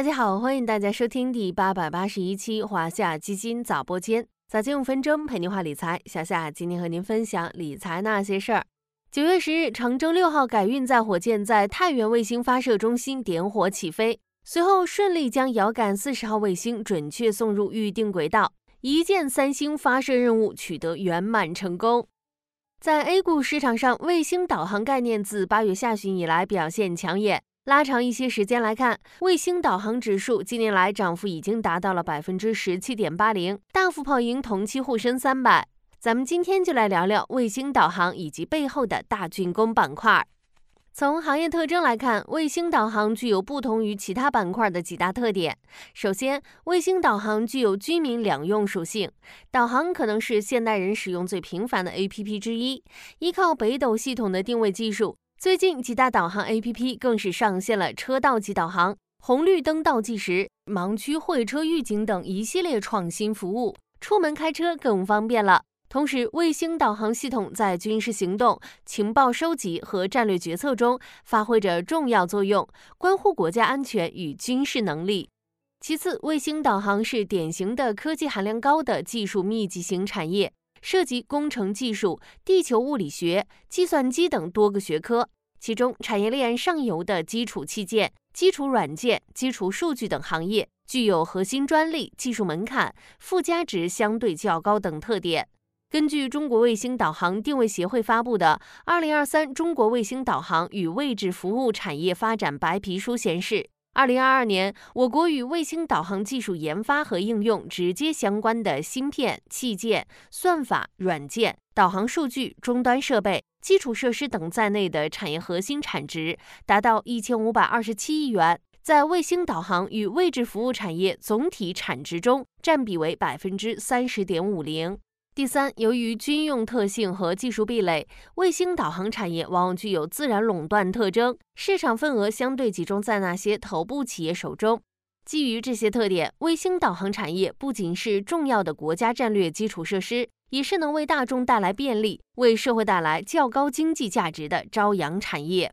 大家好，欢迎大家收听第八百八十一期华夏基金早播间，早间五分钟陪您话理财。小夏今天和您分享理财那些事儿。九月十日，长征六号改运载火箭在太原卫星发射中心点火起飞，随后顺利将遥感四十号卫星准确送入预定轨道，一箭三星发射任务取得圆满成功。在 A 股市场上，卫星导航概念自八月下旬以来表现抢眼。拉长一些时间来看，卫星导航指数近年来涨幅已经达到了百分之十七点八零，大幅跑赢同期沪深三百。咱们今天就来聊聊卫星导航以及背后的大军工板块。从行业特征来看，卫星导航具有不同于其他板块的几大特点。首先，卫星导航具有居民两用属性，导航可能是现代人使用最频繁的 APP 之一，依靠北斗系统的定位技术。最近几大导航 APP 更是上线了车道级导航、红绿灯倒计时、盲区会车预警等一系列创新服务，出门开车更方便了。同时，卫星导航系统在军事行动、情报收集和战略决策中发挥着重要作用，关乎国家安全与军事能力。其次，卫星导航是典型的科技含量高的技术密集型产业。涉及工程技术、地球物理学、计算机等多个学科，其中产业链上游的基础器件、基础软件、基础数据等行业具有核心专利、技术门槛、附加值相对较高等特点。根据中国卫星导航定位协会发布的《二零二三中国卫星导航与位置服务产业发展白皮书》显示。二零二二年，我国与卫星导航技术研发和应用直接相关的芯片、器件、算法、软件、导航数据、终端设备、基础设施等在内的产业核心产值达到一千五百二十七亿元，在卫星导航与位置服务产业总体产值中占比为百分之三十点五零。第三，由于军用特性和技术壁垒，卫星导航产业往往具有自然垄断特征，市场份额相对集中在那些头部企业手中。基于这些特点，卫星导航产业不仅是重要的国家战略基础设施，也是能为大众带来便利、为社会带来较高经济价值的朝阳产业。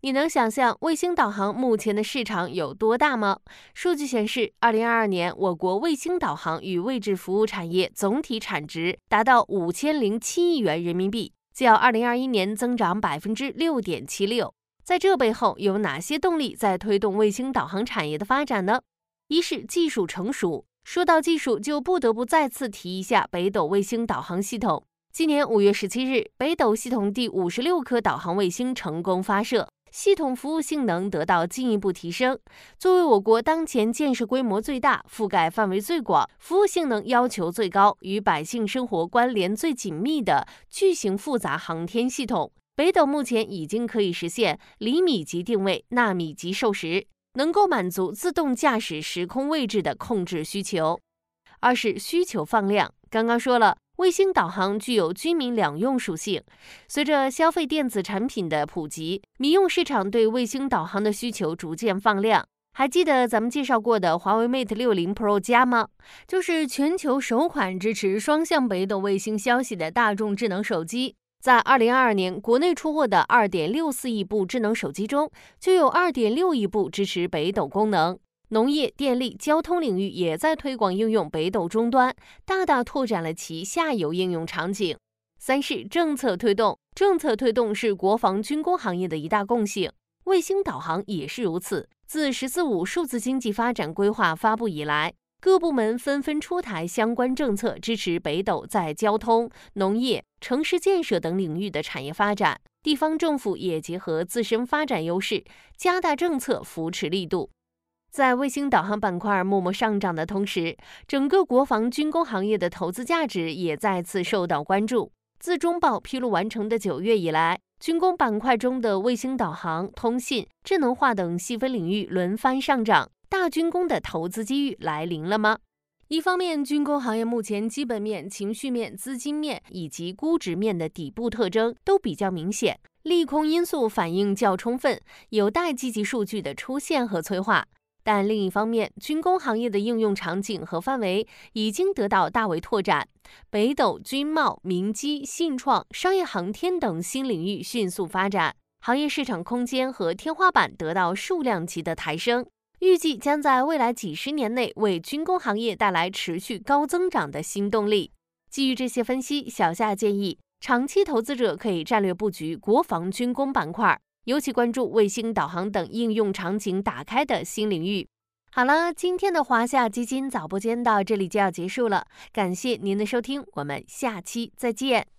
你能想象卫星导航目前的市场有多大吗？数据显示，二零二二年我国卫星导航与位置服务产业总体产值达到五千零七亿元人民币，较二零二一年增长百分之六点七六。在这背后，有哪些动力在推动卫星导航产业的发展呢？一是技术成熟。说到技术，就不得不再次提一下北斗卫星导航系统。今年五月十七日，北斗系统第五十六颗导航卫星成功发射。系统服务性能得到进一步提升。作为我国当前建设规模最大、覆盖范围最广、服务性能要求最高、与百姓生活关联最紧密的巨型复杂航天系统，北斗目前已经可以实现厘米级定位、纳米级授时，能够满足自动驾驶时空位置的控制需求。二是需求放量，刚刚说了。卫星导航具有居民两用属性，随着消费电子产品的普及，民用市场对卫星导航的需求逐渐放量。还记得咱们介绍过的华为 Mate 六零 Pro 加吗？就是全球首款支持双向北斗卫星消息的大众智能手机。在二零二二年国内出货的二点六四亿部智能手机中，就有二点六亿部支持北斗功能。农业、电力、交通领域也在推广应用北斗终端，大大拓展了其下游应用场景。三是政策推动，政策推动是国防军工行业的一大共性，卫星导航也是如此。自“十四五”数字经济发展规划发布以来，各部门纷纷出台相关政策，支持北斗在交通、农业、城市建设等领域的产业发展。地方政府也结合自身发展优势，加大政策扶持力度。在卫星导航板块默默上涨的同时，整个国防军工行业的投资价值也再次受到关注。自中报披露完成的九月以来，军工板块中的卫星导航、通信、智能化等细分领域轮番上涨，大军工的投资机遇来临了吗？一方面，军工行业目前基本面、情绪面、资金面以及估值面的底部特征都比较明显，利空因素反应较充分，有待积极数据的出现和催化。但另一方面，军工行业的应用场景和范围已经得到大为拓展，北斗、军贸、民机、信创、商业航天等新领域迅速发展，行业市场空间和天花板得到数量级的抬升。预计将在未来几十年内为军工行业带来持续高增长的新动力。基于这些分析，小夏建议长期投资者可以战略布局国防军工板块，尤其关注卫星导航等应用场景打开的新领域。好了，今天的华夏基金早播间到这里就要结束了，感谢您的收听，我们下期再见。